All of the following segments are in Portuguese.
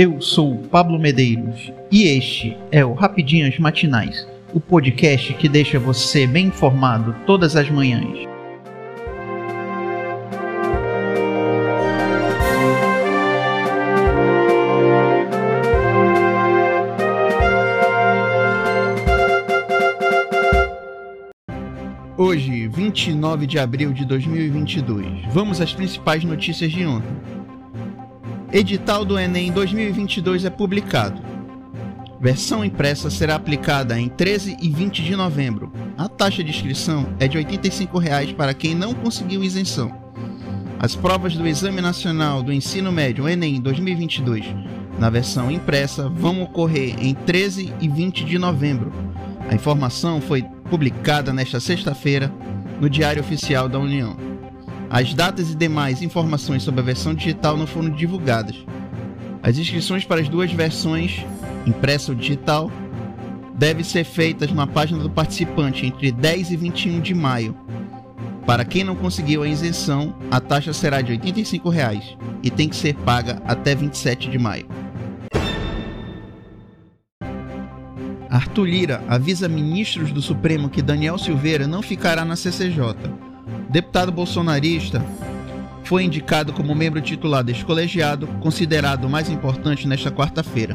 Eu sou Pablo Medeiros e este é o Rapidinhas Matinais, o podcast que deixa você bem informado todas as manhãs. Hoje, 29 de abril de 2022, vamos às principais notícias de ontem. Edital do Enem 2022 é publicado. Versão impressa será aplicada em 13 e 20 de novembro. A taxa de inscrição é de 85 reais para quem não conseguiu isenção. As provas do Exame Nacional do Ensino Médio Enem 2022, na versão impressa, vão ocorrer em 13 e 20 de novembro. A informação foi publicada nesta sexta-feira no Diário Oficial da União. As datas e demais informações sobre a versão digital não foram divulgadas. As inscrições para as duas versões, impressa ou digital, devem ser feitas na página do participante entre 10 e 21 de maio. Para quem não conseguiu a isenção, a taxa será de 85 reais e tem que ser paga até 27 de maio. Arthur Lira avisa ministros do Supremo que Daniel Silveira não ficará na CCJ. Deputado bolsonarista foi indicado como membro titular deste colegiado, considerado o mais importante nesta quarta-feira.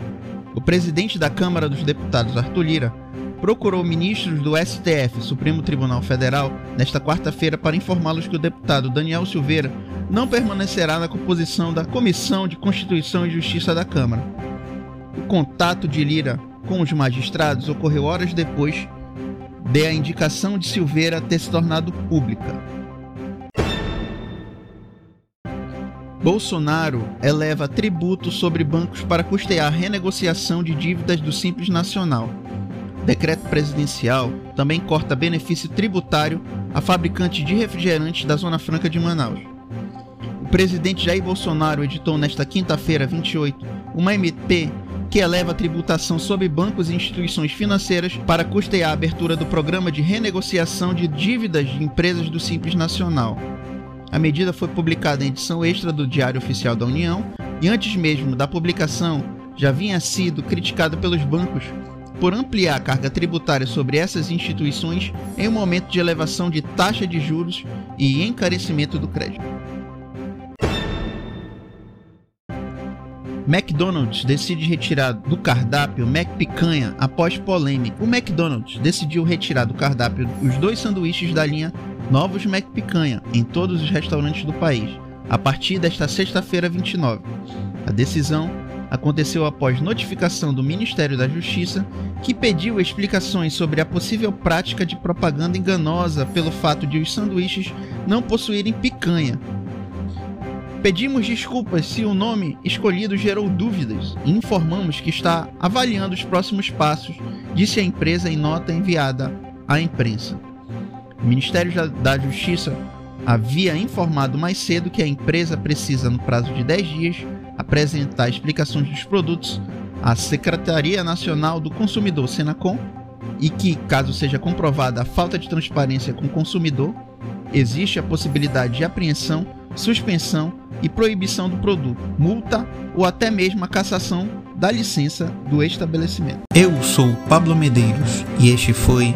O presidente da Câmara dos Deputados, Arthur Lira, procurou ministros do STF, Supremo Tribunal Federal, nesta quarta-feira para informá-los que o deputado Daniel Silveira não permanecerá na composição da Comissão de Constituição e Justiça da Câmara. O contato de Lira com os magistrados ocorreu horas depois de a indicação de Silveira ter se tornado pública. Bolsonaro eleva tributo sobre bancos para custear renegociação de dívidas do Simples Nacional. Decreto presidencial também corta benefício tributário a fabricantes de refrigerantes da Zona Franca de Manaus. O presidente Jair Bolsonaro editou nesta quinta-feira, 28, uma MP que eleva a tributação sobre bancos e instituições financeiras para custear a abertura do programa de renegociação de dívidas de empresas do Simples Nacional. A medida foi publicada em edição extra do Diário Oficial da União e, antes mesmo da publicação, já vinha sido criticada pelos bancos por ampliar a carga tributária sobre essas instituições em um momento de elevação de taxa de juros e encarecimento do crédito. McDonald's decide retirar do cardápio Mac Picanha após polêmica. O McDonald's decidiu retirar do cardápio os dois sanduíches da linha Novos Mac Picanha em todos os restaurantes do país, a partir desta sexta-feira 29. A decisão aconteceu após notificação do Ministério da Justiça, que pediu explicações sobre a possível prática de propaganda enganosa pelo fato de os sanduíches não possuírem picanha, Pedimos desculpas se o nome escolhido gerou dúvidas e informamos que está avaliando os próximos passos, disse a empresa em nota enviada à imprensa. O Ministério da Justiça havia informado mais cedo que a empresa precisa, no prazo de 10 dias, apresentar explicações dos produtos à Secretaria Nacional do Consumidor, Senacom, e que, caso seja comprovada a falta de transparência com o consumidor, existe a possibilidade de apreensão, suspensão e proibição do produto, multa ou até mesmo a cassação da licença do estabelecimento. Eu sou Pablo Medeiros e este foi